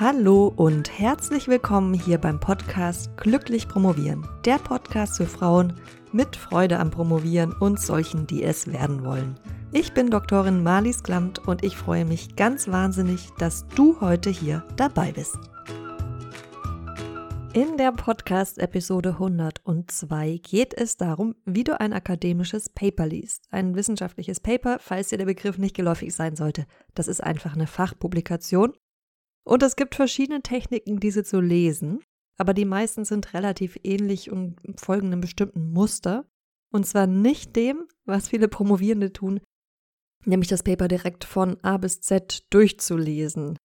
Hallo und herzlich willkommen hier beim Podcast Glücklich Promovieren. Der Podcast für Frauen mit Freude am Promovieren und solchen, die es werden wollen. Ich bin Doktorin Marlies Klamt und ich freue mich ganz wahnsinnig, dass du heute hier dabei bist. In der Podcast-Episode 102 geht es darum, wie du ein akademisches Paper liest. Ein wissenschaftliches Paper, falls dir der Begriff nicht geläufig sein sollte. Das ist einfach eine Fachpublikation und es gibt verschiedene Techniken, diese zu lesen, aber die meisten sind relativ ähnlich und folgen einem bestimmten Muster. Und zwar nicht dem, was viele Promovierende tun, nämlich das Paper direkt von A bis Z durchzulesen.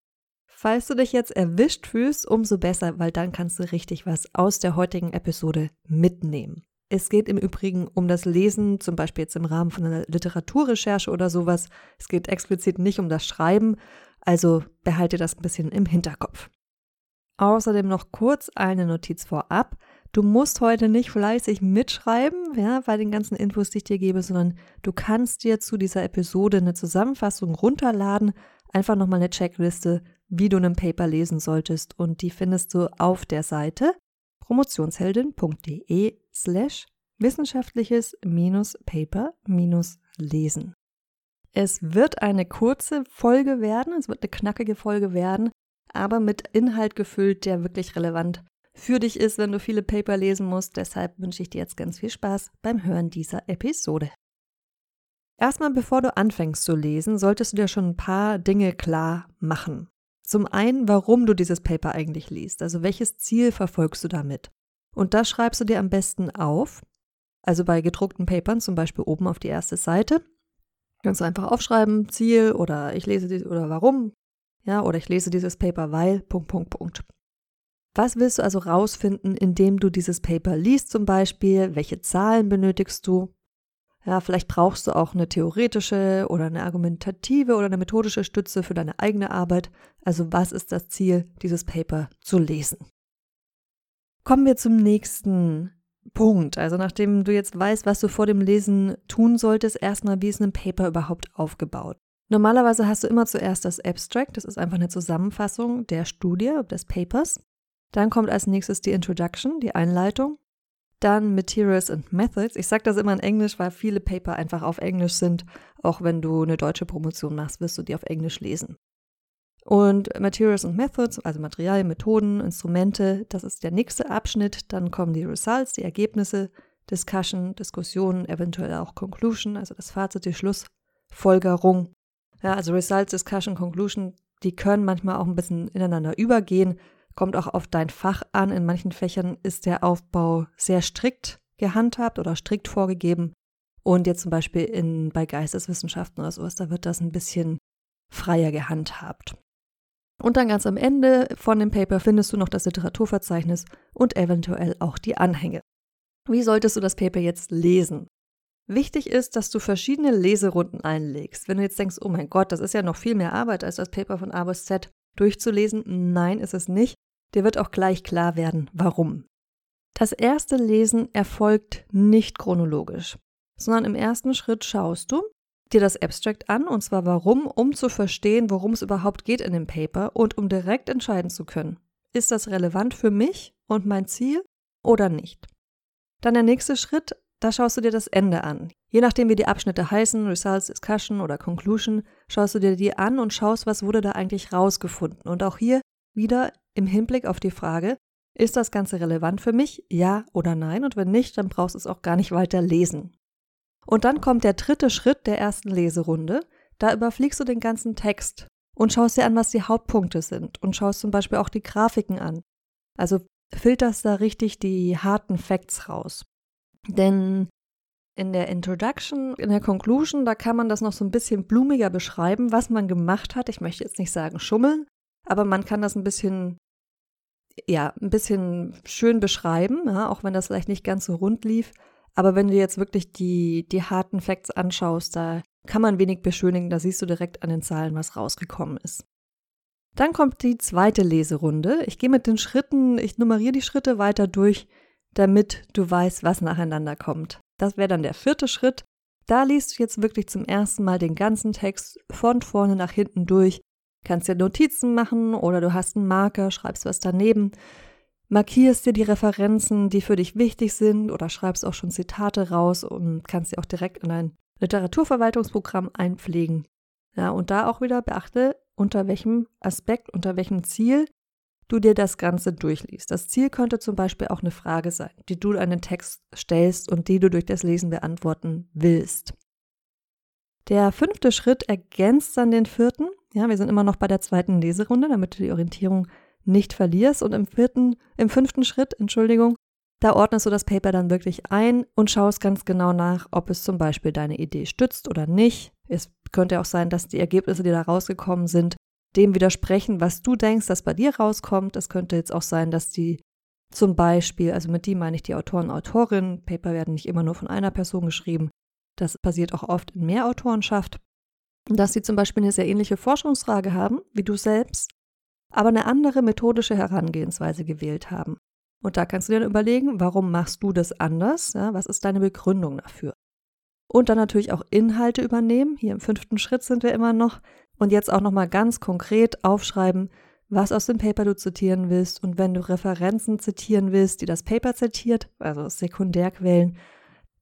Falls du dich jetzt erwischt fühlst, umso besser, weil dann kannst du richtig was aus der heutigen Episode mitnehmen. Es geht im Übrigen um das Lesen, zum Beispiel jetzt im Rahmen von einer Literaturrecherche oder sowas. Es geht explizit nicht um das Schreiben, also behalte das ein bisschen im Hinterkopf. Außerdem noch kurz eine Notiz vorab. Du musst heute nicht fleißig mitschreiben, ja, bei den ganzen Infos, die ich dir gebe, sondern du kannst dir zu dieser Episode eine Zusammenfassung runterladen, einfach nochmal eine Checkliste, wie du ein Paper lesen solltest und die findest du auf der Seite promotionsheldin.de slash wissenschaftliches-paper-lesen. Es wird eine kurze Folge werden, es wird eine knackige Folge werden, aber mit Inhalt gefüllt, der wirklich relevant für dich ist, wenn du viele Paper lesen musst. Deshalb wünsche ich dir jetzt ganz viel Spaß beim Hören dieser Episode. Erstmal, bevor du anfängst zu lesen, solltest du dir schon ein paar Dinge klar machen. Zum einen, warum du dieses Paper eigentlich liest, also welches Ziel verfolgst du damit. Und das schreibst du dir am besten auf, also bei gedruckten Papern zum Beispiel oben auf die erste Seite Du einfach aufschreiben, Ziel oder ich lese dies oder warum, ja, oder ich lese dieses Paper, weil, Punkt, Punkt, Punkt. Was willst du also rausfinden, indem du dieses Paper liest zum Beispiel? Welche Zahlen benötigst du? Ja, vielleicht brauchst du auch eine theoretische oder eine argumentative oder eine methodische Stütze für deine eigene Arbeit. Also was ist das Ziel, dieses Paper zu lesen? Kommen wir zum nächsten Punkt. Also nachdem du jetzt weißt, was du vor dem Lesen tun solltest, erstmal, wie ist ein Paper überhaupt aufgebaut? Normalerweise hast du immer zuerst das Abstract, das ist einfach eine Zusammenfassung der Studie, des Papers. Dann kommt als nächstes die Introduction, die Einleitung. Dann Materials and Methods. Ich sage das immer in Englisch, weil viele Paper einfach auf Englisch sind. Auch wenn du eine deutsche Promotion machst, wirst du die auf Englisch lesen. Und Materials and Methods, also Materialien, Methoden, Instrumente, das ist der nächste Abschnitt. Dann kommen die Results, die Ergebnisse, Discussion, Diskussion, eventuell auch Conclusion, also das Fazit, die Schlussfolgerung. Ja, also Results, Discussion, Conclusion, die können manchmal auch ein bisschen ineinander übergehen. Kommt auch auf dein Fach an. In manchen Fächern ist der Aufbau sehr strikt gehandhabt oder strikt vorgegeben. Und jetzt zum Beispiel in, bei Geisteswissenschaften oder sowas, da wird das ein bisschen freier gehandhabt. Und dann ganz am Ende von dem Paper findest du noch das Literaturverzeichnis und eventuell auch die Anhänge. Wie solltest du das Paper jetzt lesen? Wichtig ist, dass du verschiedene Leserunden einlegst. Wenn du jetzt denkst, oh mein Gott, das ist ja noch viel mehr Arbeit, als das Paper von A bis Z durchzulesen. Nein, ist es nicht. Dir wird auch gleich klar werden, warum. Das erste Lesen erfolgt nicht chronologisch, sondern im ersten Schritt schaust du, dir das Abstract an, und zwar warum, um zu verstehen, worum es überhaupt geht in dem Paper und um direkt entscheiden zu können, ist das relevant für mich und mein Ziel oder nicht. Dann der nächste Schritt, da schaust du dir das Ende an. Je nachdem, wie die Abschnitte heißen, Results, Discussion oder Conclusion, schaust du dir die an und schaust, was wurde da eigentlich rausgefunden. Und auch hier wieder im Hinblick auf die Frage, ist das Ganze relevant für mich? Ja oder nein? Und wenn nicht, dann brauchst du es auch gar nicht weiter lesen. Und dann kommt der dritte Schritt der ersten Leserunde. Da überfliegst du den ganzen Text und schaust dir an, was die Hauptpunkte sind und schaust zum Beispiel auch die Grafiken an. Also filterst da richtig die harten Facts raus. Denn in der Introduction, in der Conclusion, da kann man das noch so ein bisschen blumiger beschreiben, was man gemacht hat. Ich möchte jetzt nicht sagen schummeln, aber man kann das ein bisschen, ja, ein bisschen schön beschreiben, ja, auch wenn das vielleicht nicht ganz so rund lief. Aber wenn du jetzt wirklich die, die harten Facts anschaust, da kann man wenig beschönigen, da siehst du direkt an den Zahlen, was rausgekommen ist. Dann kommt die zweite Leserunde. Ich gehe mit den Schritten, ich nummeriere die Schritte weiter durch, damit du weißt, was nacheinander kommt. Das wäre dann der vierte Schritt. Da liest du jetzt wirklich zum ersten Mal den ganzen Text von vorne nach hinten durch. Kannst dir Notizen machen oder du hast einen Marker, schreibst was daneben, markierst dir die Referenzen, die für dich wichtig sind oder schreibst auch schon Zitate raus und kannst sie auch direkt in ein Literaturverwaltungsprogramm einpflegen. Ja, und da auch wieder beachte, unter welchem Aspekt, unter welchem Ziel du dir das Ganze durchliest. Das Ziel könnte zum Beispiel auch eine Frage sein, die du an den Text stellst und die du durch das Lesen beantworten willst. Der fünfte Schritt ergänzt dann den vierten. Ja, wir sind immer noch bei der zweiten Leserunde, damit du die Orientierung nicht verlierst. Und im vierten, im fünften Schritt, Entschuldigung, da ordnest du das Paper dann wirklich ein und schaust ganz genau nach, ob es zum Beispiel deine Idee stützt oder nicht. Es könnte auch sein, dass die Ergebnisse, die da rausgekommen sind, dem widersprechen, was du denkst, dass bei dir rauskommt. Es könnte jetzt auch sein, dass die zum Beispiel, also mit die meine ich die Autoren, Autorinnen, Paper werden nicht immer nur von einer Person geschrieben. Das passiert auch oft in Mehrautorenschaft, dass sie zum Beispiel eine sehr ähnliche Forschungsfrage haben wie du selbst, aber eine andere methodische Herangehensweise gewählt haben. Und da kannst du dir dann überlegen, warum machst du das anders? Ja, was ist deine Begründung dafür? Und dann natürlich auch Inhalte übernehmen. Hier im fünften Schritt sind wir immer noch. Und jetzt auch nochmal ganz konkret aufschreiben, was aus dem Paper du zitieren willst. Und wenn du Referenzen zitieren willst, die das Paper zitiert, also Sekundärquellen,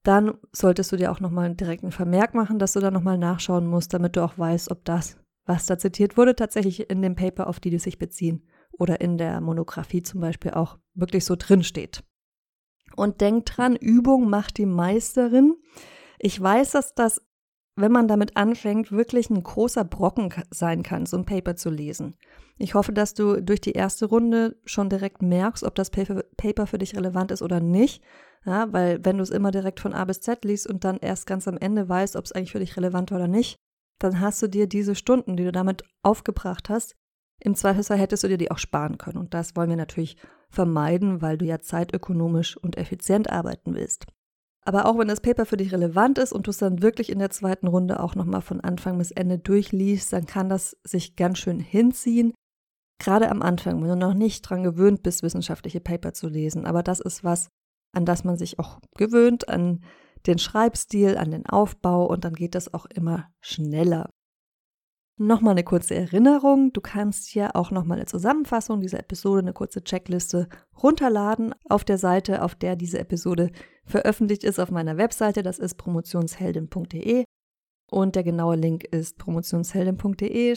dann solltest du dir auch nochmal direkt einen Vermerk machen, dass du da nochmal nachschauen musst, damit du auch weißt, ob das, was da zitiert wurde, tatsächlich in dem Paper, auf die die sich beziehen oder in der Monographie zum Beispiel auch wirklich so drin steht. Und denk dran, Übung macht die Meisterin. Ich weiß, dass das wenn man damit anfängt, wirklich ein großer Brocken sein kann, so ein Paper zu lesen. Ich hoffe, dass du durch die erste Runde schon direkt merkst, ob das Paper, für dich relevant ist oder nicht. Ja, weil wenn du es immer direkt von A bis Z liest und dann erst ganz am Ende weißt, ob es eigentlich für dich relevant war oder nicht, dann hast du dir diese Stunden, die du damit aufgebracht hast, im Zweifelsfall hättest du dir die auch sparen können. Und das wollen wir natürlich vermeiden, weil du ja zeitökonomisch und effizient arbeiten willst. Aber auch wenn das Paper für dich relevant ist und du es dann wirklich in der zweiten Runde auch nochmal von Anfang bis Ende durchliest, dann kann das sich ganz schön hinziehen. Gerade am Anfang, wenn du noch nicht dran gewöhnt bist, wissenschaftliche Paper zu lesen. Aber das ist was, an das man sich auch gewöhnt, an den Schreibstil, an den Aufbau und dann geht das auch immer schneller. Nochmal eine kurze Erinnerung. Du kannst hier auch nochmal eine Zusammenfassung dieser Episode, eine kurze Checkliste runterladen auf der Seite, auf der diese Episode veröffentlicht ist, auf meiner Webseite. Das ist promotionsheldin.de. Und der genaue Link ist promotionsheldin.de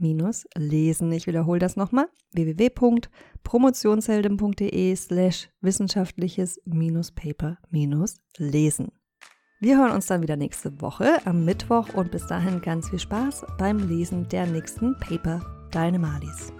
Paper lesen. Ich wiederhole das nochmal. www.promotionsheldin.de slash wissenschaftliches Paper lesen. Wir hören uns dann wieder nächste Woche am Mittwoch und bis dahin ganz viel Spaß beim Lesen der nächsten Paper. Deine Malis.